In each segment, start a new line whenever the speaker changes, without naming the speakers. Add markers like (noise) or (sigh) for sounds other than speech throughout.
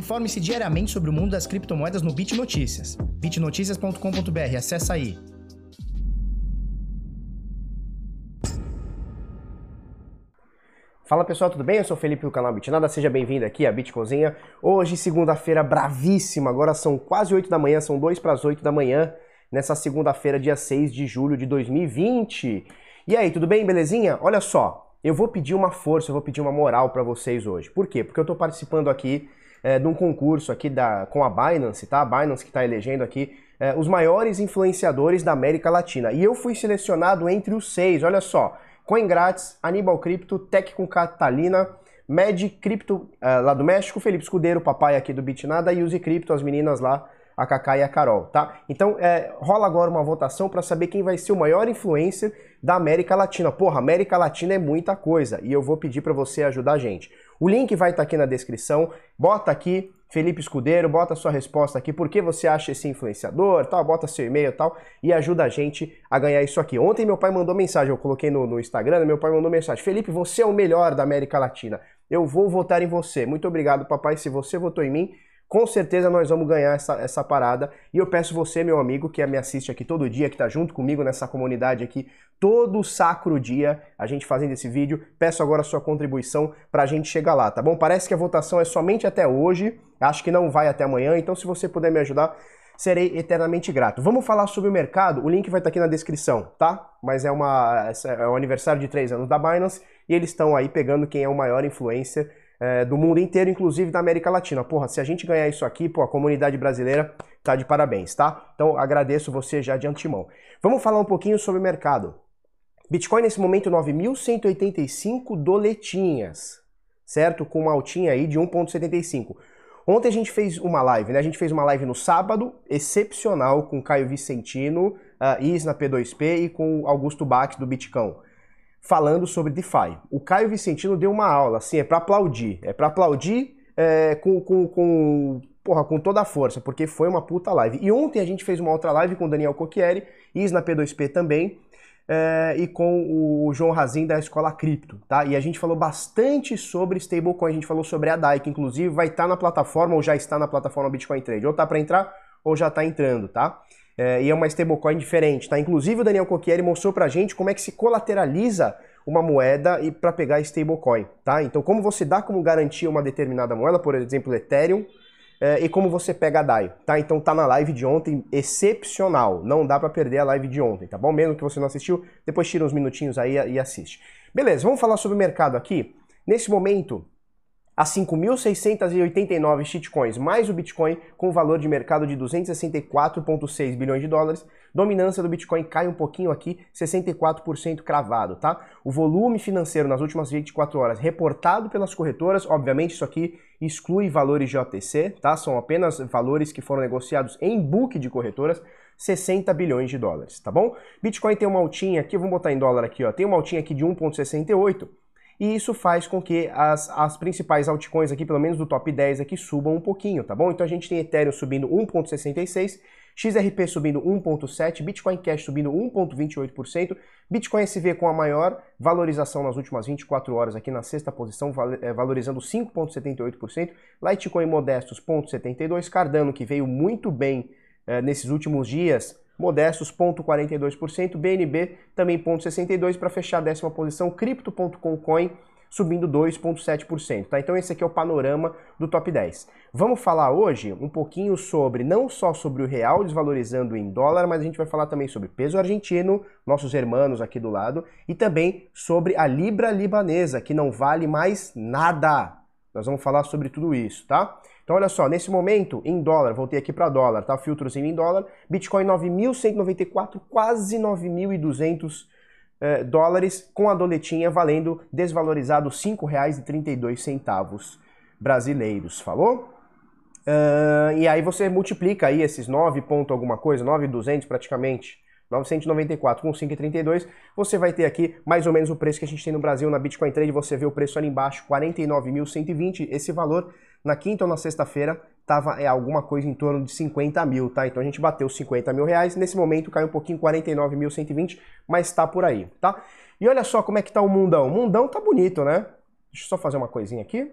Informe-se diariamente sobre o mundo das criptomoedas no Bit Notícias. bitnoticias.com.br, acessa aí.
Fala pessoal, tudo bem? Eu sou Felipe do canal Bitnada, seja bem-vindo aqui à Bitcozinha. Hoje, segunda-feira bravíssima, agora são quase 8 da manhã, são 2 para as 8 da manhã, nessa segunda-feira, dia 6 de julho de 2020. E aí, tudo bem, belezinha? Olha só, eu vou pedir uma força, eu vou pedir uma moral para vocês hoje. Por quê? Porque eu estou participando aqui é, de um concurso aqui da, com a Binance, tá? A Binance que está elegendo aqui é, os maiores influenciadores da América Latina. E eu fui selecionado entre os seis, olha só. CoinGrátis, Aníbal Cripto, Tech com Catalina, Med Cripto é, lá do México, Felipe Escudeiro, papai aqui do Bitnada e Use Cripto, as meninas lá a Kaká e a Carol, tá? Então é, rola agora uma votação para saber quem vai ser o maior influencer da América Latina. Porra, América Latina é muita coisa e eu vou pedir para você ajudar a gente. O link vai estar tá aqui na descrição. Bota aqui Felipe Escudeiro, bota sua resposta aqui, por que você acha esse influenciador, tal, bota seu e-mail tal, e ajuda a gente a ganhar isso aqui. Ontem meu pai mandou mensagem, eu coloquei no, no Instagram, meu pai mandou mensagem, Felipe, você é o melhor da América Latina, eu vou votar em você. Muito obrigado, papai, se você votou em mim, com certeza nós vamos ganhar essa, essa parada. E eu peço você, meu amigo, que me assiste aqui todo dia, que está junto comigo nessa comunidade aqui, todo sacro dia, a gente fazendo esse vídeo, peço agora a sua contribuição para a gente chegar lá, tá bom? Parece que a votação é somente até hoje, acho que não vai até amanhã, então se você puder me ajudar, serei eternamente grato. Vamos falar sobre o mercado, o link vai estar tá aqui na descrição, tá? Mas é, uma, é o aniversário de três anos da Binance e eles estão aí pegando quem é o maior influencer é, do mundo inteiro, inclusive da América Latina. Porra, se a gente ganhar isso aqui, pô, a comunidade brasileira tá de parabéns, tá? Então agradeço você já de antemão. Vamos falar um pouquinho sobre o mercado. Bitcoin nesse momento 9.185 doletinhas, certo? Com uma altinha aí de 1.75. Ontem a gente fez uma live, né? A gente fez uma live no sábado, excepcional, com Caio Vicentino, uh, Isna P2P e com Augusto Bach do Bitcão falando sobre DeFi. O Caio Vicentino deu uma aula, assim, é para aplaudir. É para aplaudir é, com, com, com, porra, com toda a força, porque foi uma puta live. E ontem a gente fez uma outra live com o Daniel Cocchieri, Isna P2P também, é, e com o João Razin da Escola Cripto, tá? E a gente falou bastante sobre stablecoin, a gente falou sobre a DAI, que inclusive vai estar tá na plataforma, ou já está na plataforma Bitcoin Trade, ou tá para entrar, ou já está entrando, tá? É, e é uma stablecoin diferente, tá? Inclusive o Daniel Cocchieri mostrou pra gente como é que se colateraliza uma moeda e para pegar stablecoin, tá? Então como você dá como garantia uma determinada moeda, por exemplo, Ethereum, é, e como você pega a DAI, tá? Então tá na live de ontem, excepcional, não dá para perder a live de ontem, tá bom? Mesmo que você não assistiu, depois tira uns minutinhos aí e assiste. Beleza, vamos falar sobre o mercado aqui. Nesse momento, a 5.689 shitcoins mais o Bitcoin com valor de mercado de 264,6 bilhões de dólares. Dominância do Bitcoin cai um pouquinho aqui, 64% cravado, tá? O volume financeiro nas últimas 24 horas reportado pelas corretoras, obviamente isso aqui exclui valores de OTC, tá? São apenas valores que foram negociados em book de corretoras, 60 bilhões de dólares, tá bom? Bitcoin tem uma altinha aqui, vamos botar em dólar aqui, ó, tem uma altinha aqui de 1.68 e isso faz com que as, as principais altcoins aqui, pelo menos do top 10 aqui, subam um pouquinho, tá bom? Então a gente tem Ethereum subindo 1,66%, XRP subindo 1,7%, Bitcoin Cash subindo 1,28%, Bitcoin SV com a maior valorização nas últimas 24 horas aqui na sexta posição, eh, valorizando 5,78%, Litecoin modestos 0,72%, Cardano que veio muito bem é, nesses últimos dias, modestos 0,42%, BNB também 0,62% para fechar a décima posição, Crypto.com Coin subindo 2,7%. Tá? Então esse aqui é o panorama do top 10. Vamos falar hoje um pouquinho sobre, não só sobre o real desvalorizando em dólar, mas a gente vai falar também sobre peso argentino, nossos irmãos aqui do lado, e também sobre a libra libanesa, que não vale mais nada. Nós vamos falar sobre tudo isso, tá? Então olha só, nesse momento, em dólar, voltei aqui para dólar, tá? Filtrozinho em dólar, Bitcoin 9.194, quase 9.200 eh, dólares, com a doletinha valendo desvalorizado R$ 5,32 brasileiros, falou? Uh, e aí você multiplica aí esses 9 ponto alguma coisa, 9.200 praticamente, 994 com 5,32, você vai ter aqui mais ou menos o preço que a gente tem no Brasil na Bitcoin Trade, você vê o preço ali embaixo, 49.120, esse valor na quinta ou na sexta-feira tava é, alguma coisa em torno de 50 mil, tá? Então a gente bateu 50 mil reais, nesse momento caiu um pouquinho, 49.120, mas tá por aí, tá? E olha só como é que tá o mundão, o mundão tá bonito, né? Deixa eu só fazer uma coisinha aqui.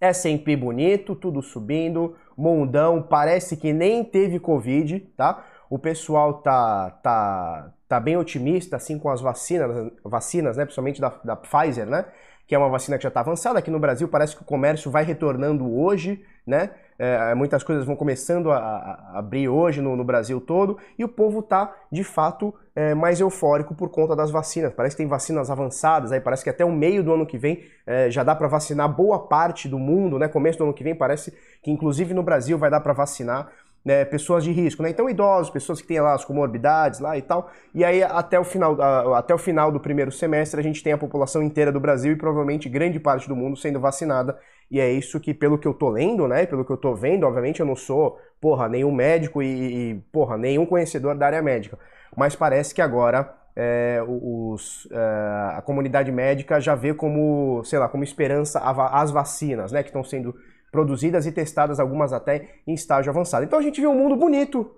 S&P bonito, tudo subindo, mondão, parece que nem teve Covid, tá? O pessoal tá, tá, tá bem otimista, assim, com as vacinas, vacinas, né? Principalmente da, da Pfizer, né? Que é uma vacina que já está avançada. Aqui no Brasil parece que o comércio vai retornando hoje, né? É, muitas coisas vão começando a, a abrir hoje no, no, Brasil todo e o povo está de fato é, mais eufórico por conta das vacinas. Parece que tem vacinas avançadas, aí parece que até o meio do ano que vem é, já dá para vacinar boa parte do mundo, né? Começo do ano que vem parece que inclusive no Brasil vai dar para vacinar né, pessoas de risco, né? Então idosos, pessoas que têm lá as comorbidades lá e tal. E aí até o final, até o final do primeiro semestre a gente tem a população inteira do Brasil e provavelmente grande parte do mundo sendo vacinada. E é isso que, pelo que eu tô lendo, né? Pelo que eu tô vendo, obviamente eu não sou, porra, nenhum médico e, e porra, nenhum conhecedor da área médica. Mas parece que agora é, os, é, a comunidade médica já vê como, sei lá, como esperança as vacinas, né? Que estão sendo produzidas e testadas, algumas até em estágio avançado. Então a gente viu um mundo bonito.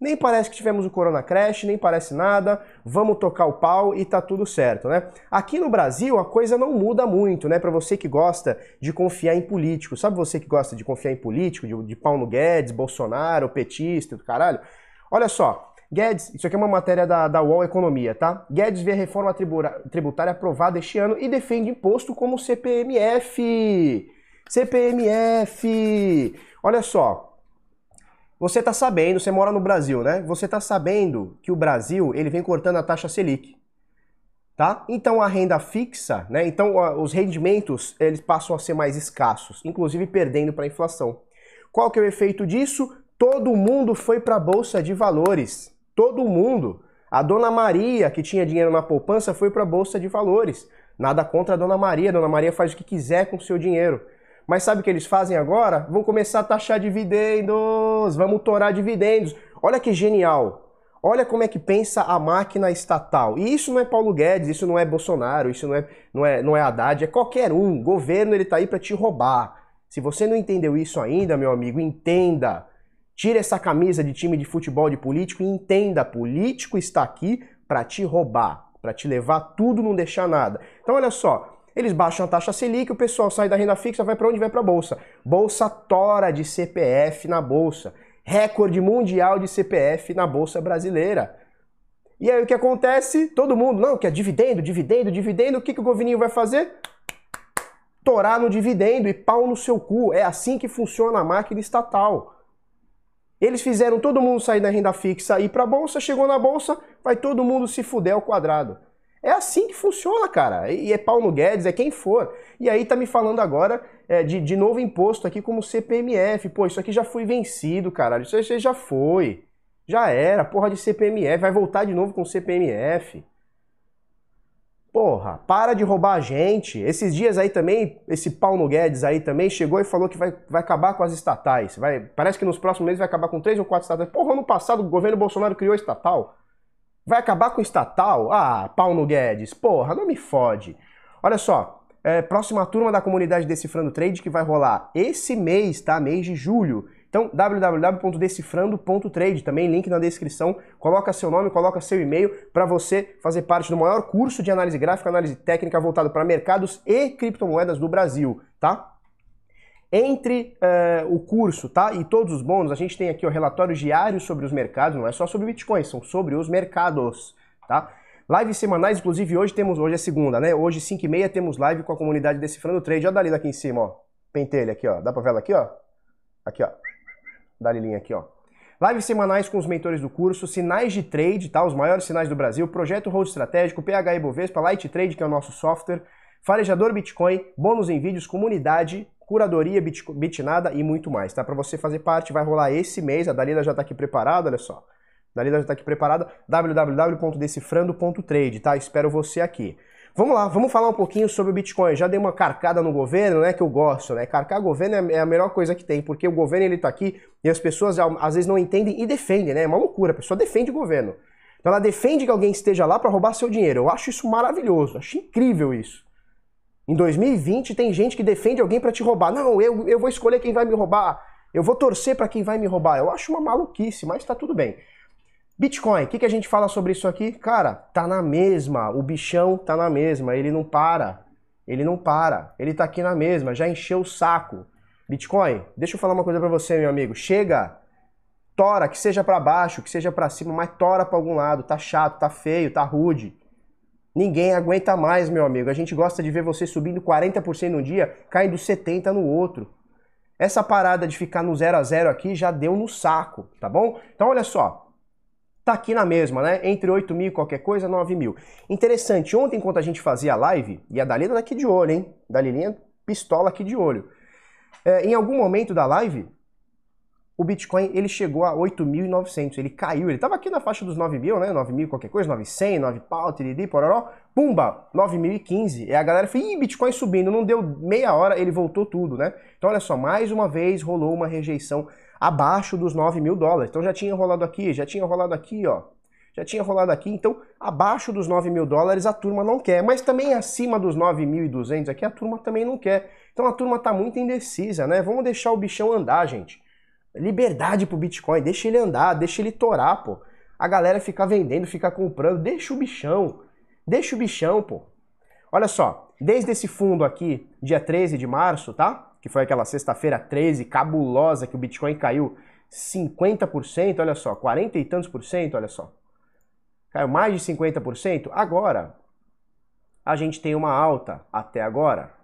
Nem parece que tivemos o Corona Crash, nem parece nada, vamos tocar o pau e tá tudo certo, né? Aqui no Brasil a coisa não muda muito, né? Para você que gosta de confiar em político, sabe você que gosta de confiar em político, de, de Paulo Guedes, Bolsonaro, petista, do caralho? Olha só, Guedes, isso aqui é uma matéria da, da UOL Economia, tá? Guedes vê reforma tributária aprovada este ano e defende imposto como CPMF. CPMF! Olha só, você está sabendo, você mora no Brasil, né? Você está sabendo que o Brasil ele vem cortando a taxa Selic, tá? Então a renda fixa, né? Então os rendimentos eles passam a ser mais escassos, inclusive perdendo para a inflação. Qual que é o efeito disso? Todo mundo foi para a bolsa de valores. Todo mundo. A dona Maria, que tinha dinheiro na poupança, foi para a bolsa de valores. Nada contra a dona Maria. A dona Maria faz o que quiser com o seu dinheiro. Mas sabe o que eles fazem agora? Vão começar a taxar dividendos, vamos torar dividendos. Olha que genial. Olha como é que pensa a máquina estatal. E isso não é Paulo Guedes, isso não é Bolsonaro, isso não é, não é, não é Haddad, é qualquer um. O governo ele tá aí para te roubar. Se você não entendeu isso ainda, meu amigo, entenda. Tire essa camisa de time de futebol de político e entenda, político está aqui para te roubar, para te levar tudo, não deixar nada. Então olha só, eles baixam a taxa Selic, o pessoal sai da renda fixa, vai para onde? Vai para a bolsa. Bolsa tora de CPF na bolsa. Recorde mundial de CPF na bolsa brasileira. E aí o que acontece? Todo mundo, não, que é dividendo, dividendo, dividendo. O que, que o governinho vai fazer? Torar no dividendo e pau no seu cu. É assim que funciona a máquina estatal. Eles fizeram todo mundo sair da renda fixa e ir para a bolsa, chegou na bolsa, vai todo mundo se fuder ao quadrado. É assim que funciona, cara. E é Paulo Guedes, é quem for. E aí tá me falando agora é, de, de novo imposto aqui como CPMF. Pô, isso aqui já foi vencido, cara. Isso aí já foi. Já era, porra de CPMF. Vai voltar de novo com CPMF. Porra, para de roubar a gente. Esses dias aí também, esse Paulo Guedes aí também chegou e falou que vai, vai acabar com as estatais. Vai, parece que nos próximos meses vai acabar com três ou quatro estatais. Porra, ano passado o governo Bolsonaro criou estatal. Vai acabar com o estatal? Ah, Paulo Guedes, porra, não me fode. Olha só, é, próxima turma da comunidade Decifrando Trade que vai rolar esse mês, tá? Mês de julho. Então, www.decifrando.trade, também link na descrição. Coloca seu nome, coloca seu e-mail para você fazer parte do maior curso de análise gráfica, análise técnica voltado para mercados e criptomoedas do Brasil, tá? Entre uh, o curso tá, e todos os bônus, a gente tem aqui o relatório diário sobre os mercados, não é só sobre Bitcoin, são sobre os mercados. Tá? Lives semanais, inclusive hoje temos, hoje é segunda, né? Hoje, 5 e meia, temos live com a comunidade Decifrando Trade. Olha a Dalila aqui em cima, ó. Pentelha aqui, ó. Dá pra ver ela aqui, ó? Aqui, ó. Dalilinha aqui, ó. Lives semanais com os mentores do curso, sinais de trade, tá? Os maiores sinais do Brasil, projeto Hold Estratégico, PH Bovespa, Light Trade, que é o nosso software, farejador Bitcoin, bônus em vídeos, comunidade, curadoria, bit, bitnada e muito mais, tá? Para você fazer parte, vai rolar esse mês, a Dalila já está aqui preparada, olha só. A Dalila já está aqui preparada, www.decifrando.trade, tá? Espero você aqui. Vamos lá, vamos falar um pouquinho sobre o Bitcoin. Já dei uma carcada no governo, né, que eu gosto, né? Carcar governo é, é a melhor coisa que tem, porque o governo ele tá aqui e as pessoas às vezes não entendem e defendem, né? É uma loucura, a pessoa defende o governo. Então ela defende que alguém esteja lá para roubar seu dinheiro. Eu acho isso maravilhoso, acho incrível isso. Em 2020 tem gente que defende alguém para te roubar. Não, eu, eu vou escolher quem vai me roubar. Eu vou torcer para quem vai me roubar. Eu acho uma maluquice, mas tá tudo bem. Bitcoin, o que, que a gente fala sobre isso aqui? Cara, tá na mesma. O bichão tá na mesma. Ele não para. Ele não para. Ele tá aqui na mesma, já encheu o saco. Bitcoin, deixa eu falar uma coisa para você, meu amigo. Chega, tora, que seja para baixo, que seja para cima, mas tora para algum lado. Tá chato, tá feio, tá rude. Ninguém aguenta mais, meu amigo. A gente gosta de ver você subindo 40% num dia, caindo 70% no outro. Essa parada de ficar no 0 a 0 aqui já deu no saco, tá bom? Então olha só, tá aqui na mesma, né? Entre 8 mil e qualquer coisa, 9 mil. Interessante, ontem enquanto a gente fazia a live, e a Dalila daqui de olho, hein? Dalilinha pistola aqui de olho. É, em algum momento da live, o Bitcoin ele chegou a 8.900, ele caiu, ele estava aqui na faixa dos 9 mil, né, 9 mil qualquer coisa, 900, 9 pau, tiriri, pororó, pumba, 9.015, e a galera falou, ih, Bitcoin subindo, não deu meia hora, ele voltou tudo, né, então olha só, mais uma vez rolou uma rejeição abaixo dos 9 mil dólares, então já tinha rolado aqui, já tinha rolado aqui, ó, já tinha rolado aqui, então abaixo dos 9 mil dólares a turma não quer, mas também acima dos 9.200 aqui a turma também não quer, então a turma tá muito indecisa, né, vamos deixar o bichão andar, gente, liberdade pro Bitcoin, deixa ele andar, deixa ele torar, pô. A galera ficar vendendo, ficar comprando, deixa o bichão. Deixa o bichão, pô. Olha só, desde esse fundo aqui, dia 13 de março, tá? Que foi aquela sexta-feira 13, cabulosa, que o Bitcoin caiu 50%, olha só, 40 e tantos por cento, olha só. Caiu mais de 50%. Agora, a gente tem uma alta até agora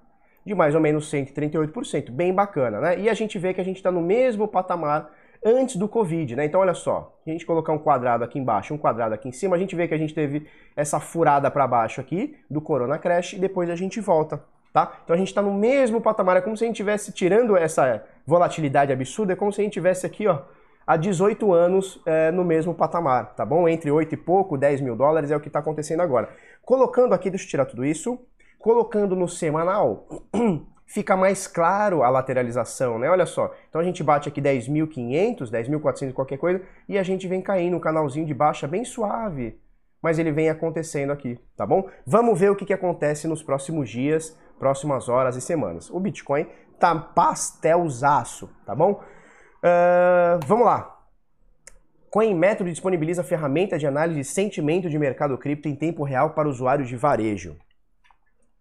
de mais ou menos 138%, bem bacana, né? E a gente vê que a gente está no mesmo patamar antes do Covid, né? Então olha só, a gente colocar um quadrado aqui embaixo, um quadrado aqui em cima, a gente vê que a gente teve essa furada para baixo aqui do Corona Crash e depois a gente volta, tá? Então a gente está no mesmo patamar, é como se a gente estivesse tirando essa volatilidade absurda, é como se a gente tivesse aqui, ó, há 18 anos é, no mesmo patamar, tá bom? Entre 8 e pouco, 10 mil dólares é o que está acontecendo agora. Colocando aqui, deixa eu tirar tudo isso, Colocando no semanal, (clears throat) fica mais claro a lateralização, né? Olha só, então a gente bate aqui 10.500, 10.400 qualquer coisa, e a gente vem caindo um canalzinho de baixa bem suave, mas ele vem acontecendo aqui, tá bom? Vamos ver o que, que acontece nos próximos dias, próximas horas e semanas. O Bitcoin tá pastelzaço, tá bom? Uh, vamos lá. CoinMetro disponibiliza ferramenta de análise de sentimento de mercado cripto em tempo real para usuários de varejo.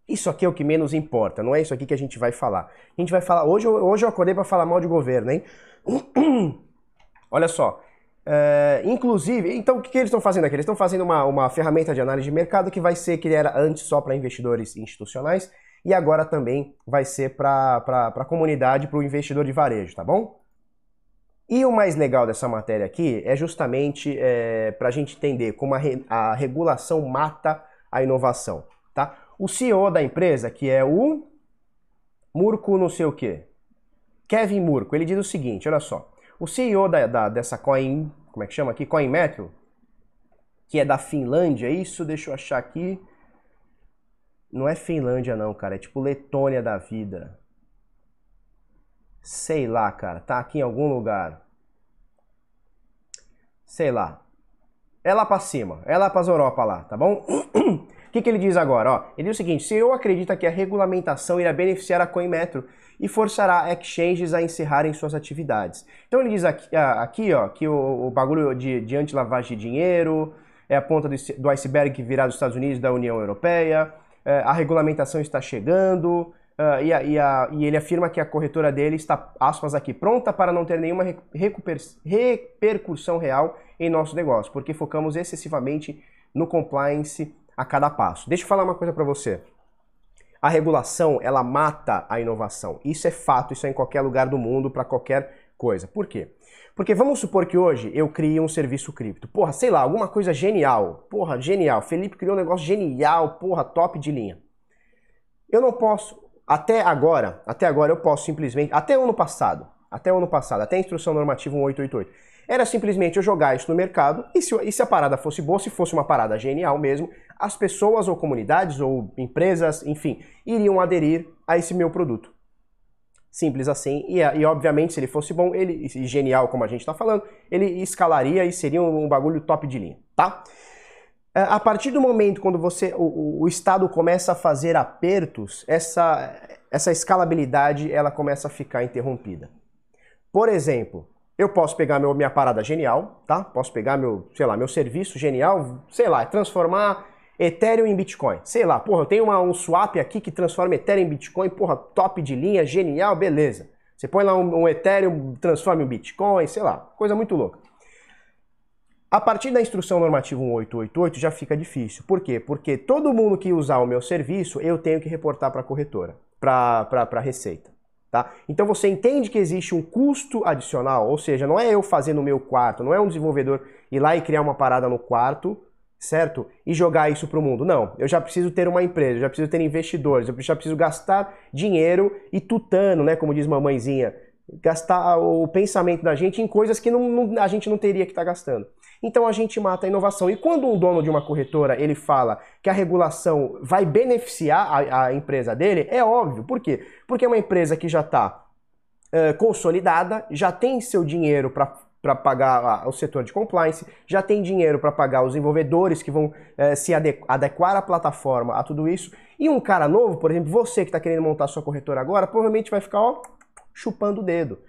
Isso aqui é o que menos importa, não é isso aqui que a gente vai falar. A gente vai falar. Hoje, hoje eu acordei para falar mal de governo, hein? (clears throat) Olha só. É, inclusive, então o que, que eles estão fazendo aqui? Eles estão fazendo uma, uma ferramenta de análise de mercado que vai ser que era antes só para investidores institucionais e agora também vai ser para a comunidade, para o investidor de varejo, tá bom? E o mais legal dessa matéria aqui é justamente é, para a gente entender como a, re, a regulação mata a inovação, tá? O CEO da empresa, que é o Murco não sei o quê, Kevin Murco, ele diz o seguinte, olha só, o CEO da, da, dessa coin, como é que chama aqui? Coin Metro, que é da Finlândia, isso, deixa eu achar aqui, não é Finlândia não, cara, é tipo Letônia da vida. Sei lá, cara, tá aqui em algum lugar. Sei lá. É lá pra cima, é lá pras Europa lá, tá bom? (clears throat) Que, que ele diz agora? Ó, ele diz o seguinte: se eu acredita que a regulamentação irá beneficiar a CoinMetro e forçará exchanges a encerrarem suas atividades. Então ele diz aqui, aqui ó, que o, o bagulho de, de anti-lavagem de dinheiro é a ponta do, do iceberg que virá dos Estados Unidos e da União Europeia, é, a regulamentação está chegando. Uh, e, a, e, a, e, ele afirma que a corretora dele está, aspas aqui, pronta para não ter nenhuma repercussão real em nosso negócio, porque focamos excessivamente no compliance a cada passo. Deixa eu falar uma coisa para você. A regulação, ela mata a inovação. Isso é fato, isso é em qualquer lugar do mundo, para qualquer coisa. Por quê? Porque vamos supor que hoje eu crie um serviço cripto. Porra, sei lá, alguma coisa genial. Porra, genial. Felipe criou um negócio genial, porra, top de linha. Eu não posso, até agora, até agora eu posso simplesmente, até o ano passado, até o ano passado, até a instrução normativa 1888, era simplesmente eu jogar isso no mercado e se, e se a parada fosse boa, se fosse uma parada genial mesmo, as pessoas ou comunidades ou empresas, enfim, iriam aderir a esse meu produto. Simples assim. E, e obviamente, se ele fosse bom, ele e genial, como a gente está falando, ele escalaria e seria um, um, bagulho top de linha, tá? É, a partir do momento quando você o, o Estado começa a fazer apertos, essa, essa escalabilidade ela começa a ficar interrompida. Por exemplo, eu posso pegar meu, minha parada genial, tá? Posso pegar meu, sei lá, meu serviço genial, sei lá, transformar Ethereum em Bitcoin. Sei lá, porra, eu tenho uma, um swap aqui que transforma Ethereum em Bitcoin, porra, top de linha, genial, beleza. Você põe lá um, um Ethereum, transforma em Bitcoin, sei lá, coisa muito louca. A partir da instrução normativa 1888 já fica difícil. Por quê? Porque todo mundo que usar o meu serviço, eu tenho que reportar para a corretora, para a Receita. Tá? Então você entende que existe um custo adicional, ou seja, não é eu fazer no meu quarto, não é um desenvolvedor ir lá e criar uma parada no quarto, certo? E jogar isso para o mundo. Não, eu já preciso ter uma empresa, eu já preciso ter investidores, eu já preciso gastar dinheiro e tutano, né, como diz mamãezinha, gastar o pensamento da gente em coisas que não, não, a gente não teria que estar tá gastando. Então a gente mata a inovação. E quando um dono de uma corretora ele fala que a regulação vai beneficiar a, a empresa dele, é óbvio. Por quê? Porque é uma empresa que já está uh, consolidada, já tem seu dinheiro para para pagar o setor de compliance, já tem dinheiro para pagar os desenvolvedores que vão se adequar à plataforma, a tudo isso. E um cara novo, por exemplo, você que está querendo montar sua corretora agora, provavelmente vai ficar ó, chupando o dedo.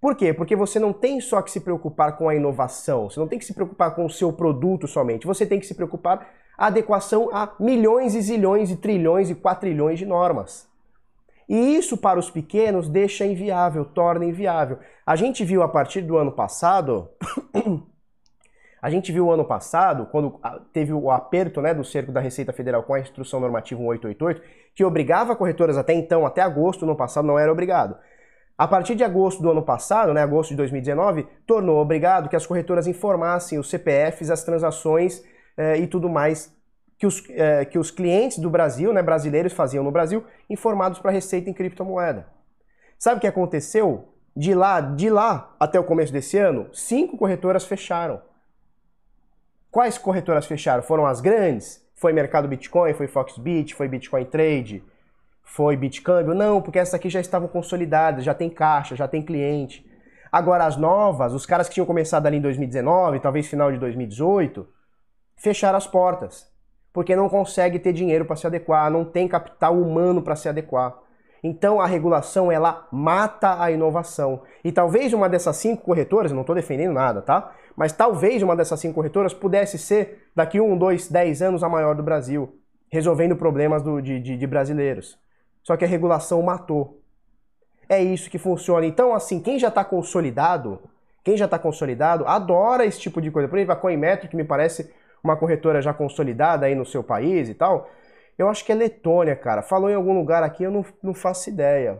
Por quê? Porque você não tem só que se preocupar com a inovação, você não tem que se preocupar com o seu produto somente, você tem que se preocupar a adequação a milhões e zilhões e trilhões e quatrilhões de normas. E isso para os pequenos deixa inviável, torna inviável. A gente viu a partir do ano passado, (coughs) a gente viu o ano passado, quando teve o aperto né, do cerco da Receita Federal com a Instrução Normativa 1888, que obrigava corretoras até então, até agosto do ano passado, não era obrigado a partir de agosto do ano passado, né, agosto de 2019, tornou obrigado que as corretoras informassem os CPFs, as transações eh, e tudo mais que os, eh, que os clientes do Brasil, né, brasileiros faziam no Brasil, informados para a Receita em criptomoeda. Sabe o que aconteceu? De lá, de lá até o começo desse ano, cinco corretoras fecharam. Quais corretoras fecharam? Foram as grandes? Foi Mercado Bitcoin, foi Foxbit, foi Bitcoin Trade, foi Bitcâmbio? Não, porque essas aqui já estavam consolidadas, já tem caixa, já tem cliente. Agora as novas, os caras que tinham começado ali em 2019, talvez final de 2018, fecharam as portas, porque não consegue ter dinheiro para se adequar, não tem capital humano para se adequar. Então a regulação ela mata a inovação. E talvez uma dessas cinco corretoras, não estou defendendo nada, tá? Mas talvez uma dessas cinco corretoras pudesse ser daqui um, dois, dez anos a maior do Brasil, resolvendo problemas do, de, de, de brasileiros. Só que a regulação matou. É isso que funciona. Então, assim, quem já está consolidado, quem já está consolidado, adora esse tipo de coisa. Por exemplo, a Coinmetro, que me parece uma corretora já consolidada aí no seu país e tal, eu acho que é Letônia, cara. Falou em algum lugar aqui, eu não, não faço ideia.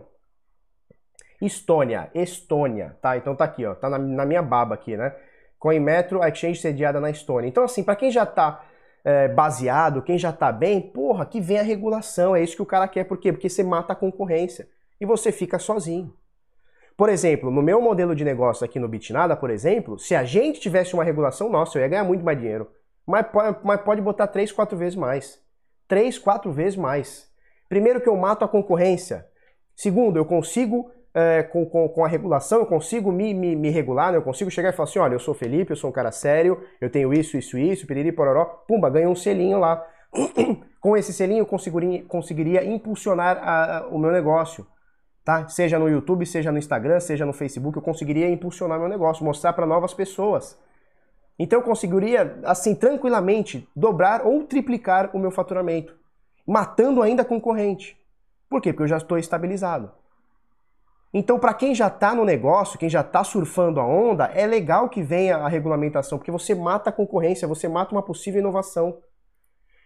Estônia, Estônia, tá? Então tá aqui, ó, tá na, na minha baba aqui, né? Coinmetro, a exchange sediada na Estônia. Então assim, para quem já tá é, baseado, quem já está bem, porra, que vem a regulação, é isso que o cara quer. Por quê? Porque você mata a concorrência e você fica sozinho. Por exemplo, no meu modelo de negócio aqui no Bitnada, por exemplo, se a gente tivesse uma regulação, nossa, eu ia ganhar muito mais dinheiro. Mas, mas pode botar três, quatro vezes mais. Três, quatro vezes mais. Primeiro que eu mato a concorrência. Segundo, eu consigo é, com, com, com, a regulação, eu consigo me, me, me regular, né? eu consigo chegar e falar assim, olha, eu sou Felipe, eu sou um cara sério, eu tenho isso, isso, isso, piriri, pororó, pumba, ganho um selinho lá. (clears throat) com esse selinho eu conseguiria, conseguiria impulsionar a, a, o meu negócio, tá? Seja no YouTube, seja no Instagram, seja no Facebook, eu conseguiria impulsionar meu negócio, mostrar para novas pessoas. Então eu conseguiria, assim, tranquilamente, dobrar ou triplicar o meu faturamento, matando ainda a concorrente. Por quê? Porque eu já estou estabilizado. Então, para quem já está no negócio, quem já está surfando a onda, é legal que venha a regulamentação, porque você mata a concorrência, você mata uma possível inovação.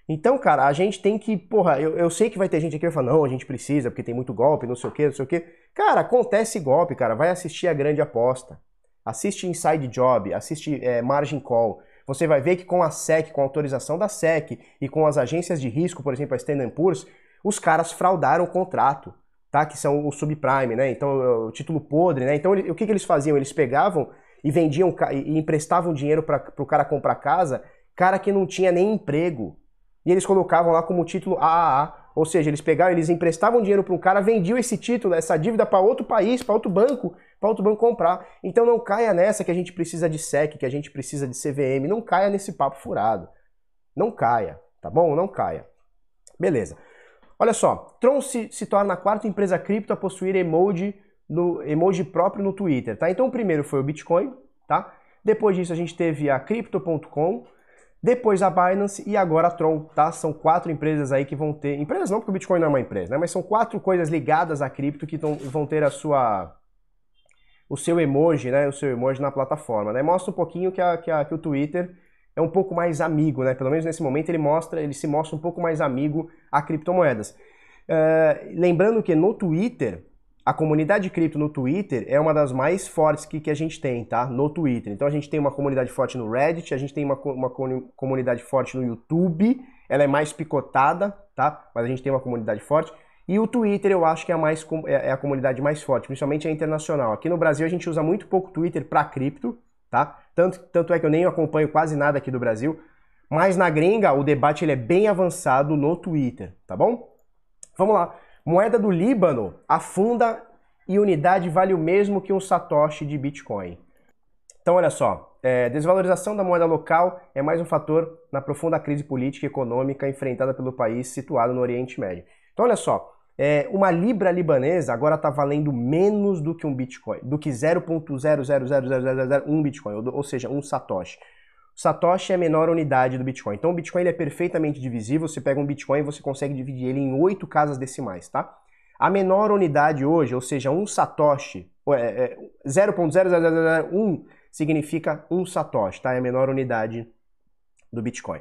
Então, cara, a gente tem que, porra, eu, eu sei que vai ter gente aqui que vai falar, não, a gente precisa, porque tem muito golpe, não sei o que, não sei o que. Cara, acontece golpe, cara, vai assistir a grande aposta. Assiste Inside Job, assiste é, Margin Call. Você vai ver que com a SEC, com a autorização da SEC e com as agências de risco, por exemplo, a Standard Poor's, os caras fraudaram o contrato tá? Que são o subprime, né? Então, o título podre, né? Então, o que, que eles faziam? Eles pegavam e vendiam e emprestavam dinheiro para o cara comprar casa, cara que não tinha nem emprego. E eles colocavam lá como título AAA, ou seja, eles pegavam, eles emprestavam dinheiro para um cara, vendiam esse título, essa dívida para outro país, para outro banco, para outro banco comprar. Então não caia nessa que a gente precisa de SEC, que a gente precisa de CVM, não caia nesse papo furado. Não caia, tá bom? Não caia. Beleza. Olha só, Tron se, se torna a quarta empresa cripto a possuir emoji, no, emoji próprio no Twitter, tá? Então o primeiro foi o Bitcoin, tá? Depois disso a gente teve a Crypto.com, depois a Binance e agora a Tron, tá? São quatro empresas aí que vão ter. Empresas não, porque o Bitcoin não é uma empresa, né? Mas são quatro coisas ligadas à cripto que tão, vão ter a sua. o seu emoji, né? O seu emoji na plataforma, né? Mostra um pouquinho que, a, que, a, que o Twitter é um pouco mais amigo, né? Pelo menos nesse momento ele mostra, ele se mostra um pouco mais amigo a criptomoedas. Uh, lembrando que no Twitter a comunidade cripto no Twitter é uma das mais fortes que, que a gente tem, tá? No Twitter. Então a gente tem uma comunidade forte no Reddit, a gente tem uma, uma comunidade forte no YouTube, ela é mais picotada, tá? Mas a gente tem uma comunidade forte. E o Twitter eu acho que é a, mais, é, é a comunidade mais forte, principalmente a internacional. Aqui no Brasil a gente usa muito pouco Twitter para cripto, tá? Tanto, tanto é que eu nem acompanho quase nada aqui do Brasil. Mas na gringa o debate ele é bem avançado no Twitter, tá bom? Vamos lá. Moeda do Líbano afunda e unidade vale o mesmo que um satoshi de Bitcoin. Então, olha só, é, desvalorização da moeda local é mais um fator na profunda crise política e econômica enfrentada pelo país situado no Oriente Médio. Então, olha só, é, uma libra libanesa agora está valendo menos do que um Bitcoin, do que 0.000001 Bitcoin, ou, ou seja, um satoshi. Satoshi é a menor unidade do Bitcoin. Então o Bitcoin é perfeitamente divisível. Você pega um Bitcoin e você consegue dividir ele em oito casas decimais, tá? A menor unidade hoje, ou seja, um Satoshi, é, é, 0.0001 significa um Satoshi, tá? É a menor unidade do Bitcoin.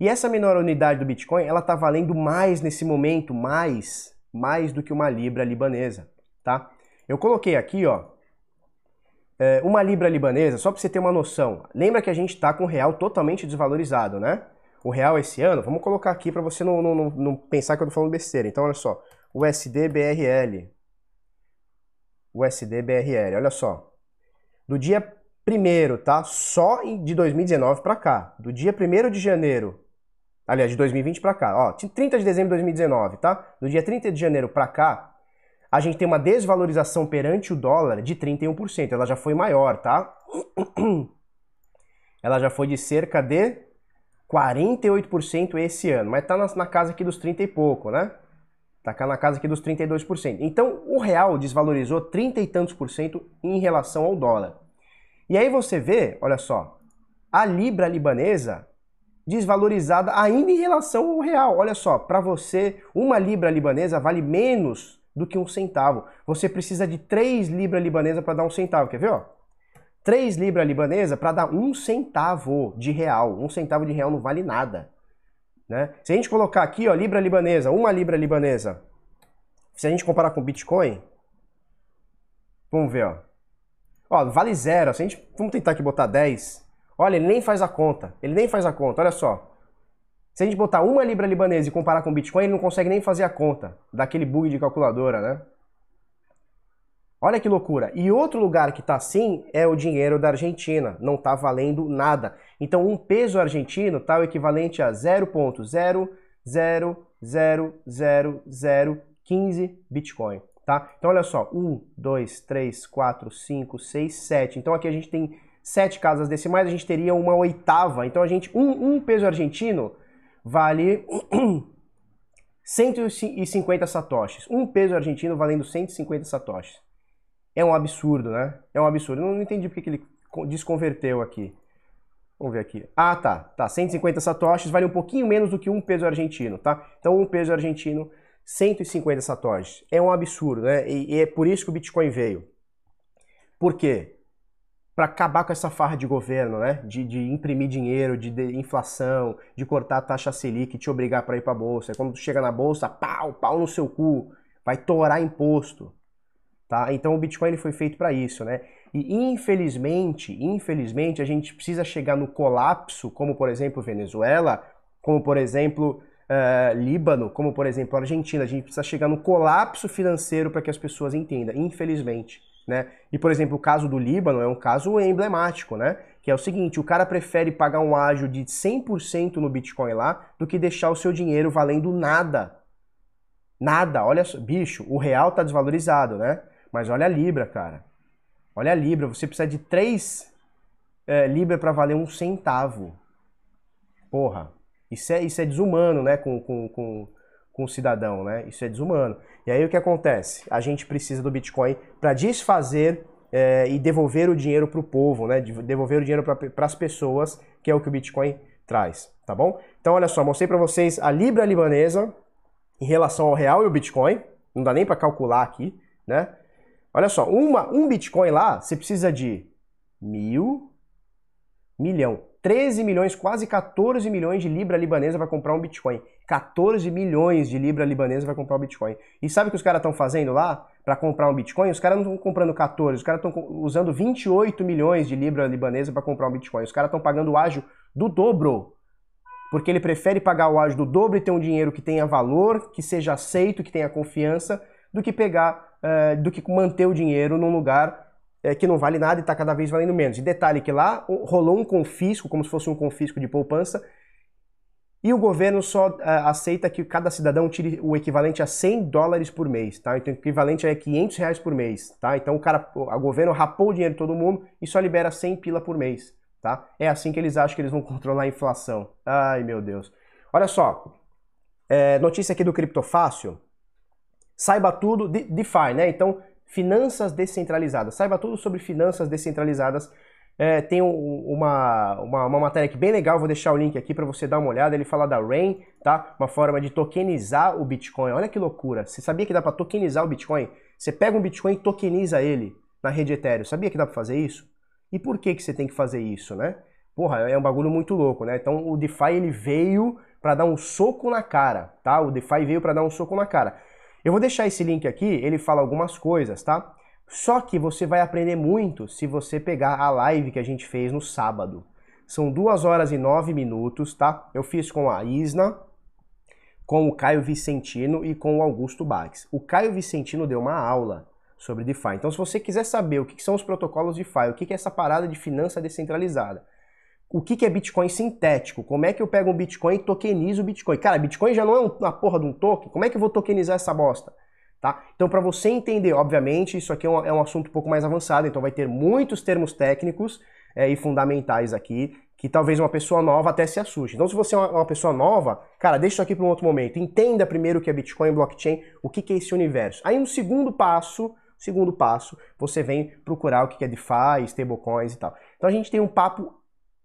E essa menor unidade do Bitcoin, ela tá valendo mais nesse momento, mais, mais do que uma libra libanesa, tá? Eu coloquei aqui, ó, é, uma libra libanesa, só para você ter uma noção, lembra que a gente está com o real totalmente desvalorizado, né? O real esse ano, vamos colocar aqui para você não, não, não, pensar que eu estou falando besteira. Então, olha só, USD BRL. USD BRL, olha só. Do dia 1 tá? Só de 2019 para cá. Do dia 1 de janeiro, aliás, de 2020 para cá, ó, 30 de dezembro de 2019, tá? Do dia 30 de janeiro para cá, a gente tem uma desvalorização perante o dólar de 31%. Ela já foi maior, tá? (clears throat) Ela já foi de cerca de 48% esse ano, mas tá na, na, casa aqui dos 30 e pouco, né? Tá na casa aqui dos 32%. Então, o real desvalorizou 30 e tantos por cento em relação ao dólar. E aí você vê, olha só, a libra libanesa desvalorizada ainda em relação ao real. Olha só, para você, uma libra libanesa vale menos do que um centavo. Você precisa de 3 libras libanesa para dar um centavo. Quer ver? Ó? 3 libras libanesa para dar um centavo de real. Um centavo de real não vale nada. Né? Se a gente colocar aqui, ó, libra libanesa, uma libra libanesa, se a gente comparar com Bitcoin, vamos ver, ó. Ó, vale zero. Se a gente, vamos tentar aqui botar 10. Olha, ele nem faz a conta. Ele nem faz a conta, olha só. Se a gente botar uma libra libanesa e comparar com Bitcoin, ele não consegue nem fazer a conta daquele bug de calculadora, né? Olha que loucura. E outro lugar que está assim é o dinheiro da Argentina. Não está valendo nada. Então, um peso argentino está o equivalente a 0.0000015 Bitcoin. Tá? Então, olha só. 1, 2, 3, 4, 5, 6, 7. Então, aqui a gente tem sete casas decimais. A gente teria uma oitava. Então, a gente um, um peso argentino vale (clears throat) 150 satoshis. Um peso argentino valendo 150 satoshis. É um absurdo, né? É um absurdo. Não entendi porque que ele desconverteu aqui. Vamos ver aqui. Ah, tá. Tá, 150 satoshis vale um pouquinho menos do que um peso argentino, tá? Então, um peso argentino, 150 satoshis. É um absurdo, né? E, e é por isso que o Bitcoin veio. Por quê? Para acabar com essa farra de governo, né? De, de imprimir dinheiro, de, de, inflação, de cortar a taxa Selic, te obrigar para ir para a bolsa. Quando tu chega na bolsa, pau, pau no seu cu, vai torar imposto, tá? Então o Bitcoin ele foi feito para isso, né? E infelizmente, infelizmente a gente precisa chegar no colapso, como por exemplo Venezuela, como por exemplo uh, Líbano, como por exemplo Argentina. A gente precisa chegar no colapso financeiro para que as pessoas entendam, infelizmente. Né? E, por exemplo, o caso do Líbano é um caso emblemático, né? Que é o seguinte, o cara prefere pagar um ágio de 100% no Bitcoin lá do que deixar o seu dinheiro valendo nada. Nada, olha só, bicho, o real tá desvalorizado, né? Mas olha a Libra, cara. Olha a Libra, você precisa de 3 é, Libra para valer um centavo. Porra, isso é, isso é desumano, né? Com, com, com, com o cidadão, né? Isso é desumano. E aí o que acontece? A gente precisa do Bitcoin para desfazer é, e devolver o dinheiro para o povo, né? Devolver o dinheiro para as pessoas, que é o que o Bitcoin traz, tá bom? Então olha só, mostrei para vocês a libra libanesa em relação ao real e o Bitcoin, não dá nem para calcular aqui, né? Olha só, uma, um Bitcoin lá, você precisa de mil, milhão, 13 milhões, quase 14 milhões de libra libanesa vai comprar um Bitcoin. 14 milhões de libra libanesa vai comprar um Bitcoin. E sabe o que os caras estão fazendo lá para comprar um Bitcoin? Os caras não estão comprando 14, os caras estão usando 28 milhões de libra libanesa para comprar um Bitcoin. Os caras estão pagando o ágio do dobro. Porque ele prefere pagar o ágio do dobro e ter um dinheiro que tenha valor, que seja aceito, que tenha confiança, do que pegar, uh, do que manter o dinheiro num lugar é, que não vale nada e está cada vez valendo menos. E detalhe que lá rolou um confisco, como se fosse um confisco de poupança, e o governo só uh, aceita que cada cidadão tire o equivalente a 100 dólares por mês, tá? Então o equivalente é 500 reais por mês, tá? Então o cara, o governo rapou o dinheiro de todo mundo e só libera 100 pila por mês, tá? É assim que eles acham que eles vão (laughs) controlar a inflação. Ai, meu Deus. Olha só, é, notícia aqui do Criptofácil. Saiba tudo, de, DeFi, né? Então finanças descentralizadas. Saiba tudo sobre finanças descentralizadas. É, tem um, uma, uma, uma, matéria aqui bem legal, vou deixar o link aqui para você dar uma olhada. Ele fala da Rain, tá? Uma forma de tokenizar o Bitcoin. Olha que loucura. Você sabia que dá para tokenizar o Bitcoin? Você pega um Bitcoin e tokeniza ele na rede Ethereum. Sabia que dá para fazer isso? E por que, que você tem que fazer isso, né? Porra, é um bagulho muito louco, né? Então o DeFi ele veio para dar um soco na cara, tá? O DeFi veio para dar um soco na cara. Eu vou deixar esse link aqui, ele fala algumas coisas, tá? Só que você vai aprender muito se você pegar a live que a gente fez no sábado. São duas horas e nove minutos, tá? Eu fiz com a Isna, com o Caio Vicentino e com o Augusto Bax. O Caio Vicentino deu uma aula sobre DeFi. Então, se você quiser saber o que são os protocolos DeFi, o que é essa parada de finança descentralizada, o que, é Bitcoin sintético? Como é que eu pego um Bitcoin e tokenizo o Bitcoin? Cara, Bitcoin já não é uma porra de um token. Como é que eu vou tokenizar essa bosta? Tá? Então, para você entender, obviamente, isso aqui é um, é um, assunto um pouco mais avançado, então vai ter muitos termos técnicos é, e fundamentais aqui, que talvez uma pessoa nova até se assuste. Então, se você é uma, uma pessoa nova, cara, deixa isso aqui para um outro momento. Entenda primeiro o que é Bitcoin, blockchain, o que, que é esse universo. Aí, no segundo passo, segundo passo, você vem procurar o que é DeFi, stablecoins e tal. Então, a gente tem um papo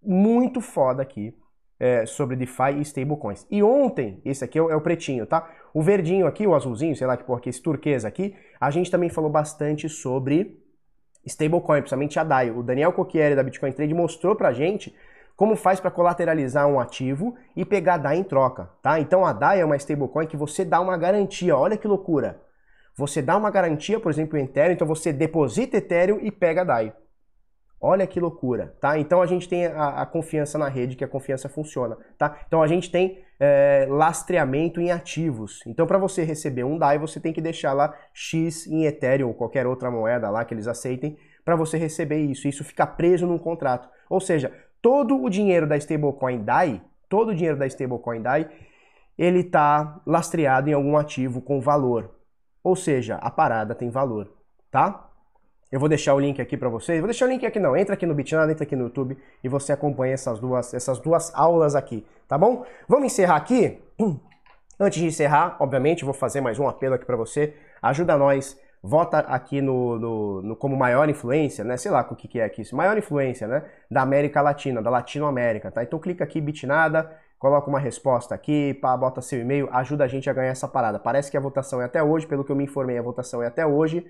muito foda aqui é, sobre DeFi e stablecoins. E ontem, esse aqui é o, é o, pretinho, tá? O verdinho aqui, o azulzinho, sei lá que porra que é esse turquesa aqui, a gente também falou bastante sobre stablecoin, principalmente a DAI. O Daniel Cocchieri da Bitcoin Trade mostrou pra gente como faz para colateralizar um ativo e pegar DAI em troca, tá? Então a DAI é uma stablecoin que você dá uma garantia, olha que loucura. Você dá uma garantia, por exemplo, em Ethereum, então você deposita Ethereum e pega DAI. Olha que loucura, tá? Então a gente tem a, a, confiança na rede, que a confiança funciona, tá? Então a gente tem é, lastreamento em ativos. Então para você receber um DAI, você tem que deixar lá X em Ethereum ou qualquer outra moeda lá que eles aceitem para você receber isso. Isso fica preso num contrato. Ou seja, todo o dinheiro da stablecoin DAI, todo o dinheiro da stablecoin DAI, ele está lastreado em algum ativo com valor. Ou seja, a parada tem valor, tá? Eu vou deixar o link aqui para vocês. Vou deixar o link aqui não. Entra aqui no Bitnada, entra aqui no YouTube e você acompanha essas duas, essas duas aulas aqui, tá bom? Vamos encerrar aqui? (clears throat) Antes de encerrar, obviamente, vou fazer mais um apelo aqui para você. Ajuda nós, vota aqui no, no, no, como maior influência, né? Sei lá o que, que é aqui, maior influência, né? Da América Latina, da Latinoamérica, tá? Então clica aqui, Bitnada, coloca uma resposta aqui, pá, bota seu e-mail, ajuda a gente a ganhar essa parada. Parece que a votação é até hoje, pelo que eu me informei, a votação é até hoje.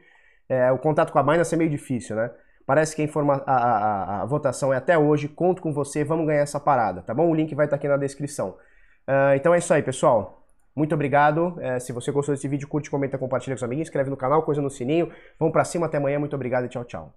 É, o contato com a Binance é meio difícil, né? Parece que a, informa a, a, a, votação é até hoje. Conto com você, vamos ganhar essa parada, tá bom? O link vai estar aqui na descrição. Uh, então é isso aí, pessoal. Muito obrigado. É, se você gostou desse vídeo, curte, comenta, compartilha com os amigos, inscreve no canal, coisa no sininho. Vamos pra cima, até amanhã. Muito obrigado e tchau, tchau.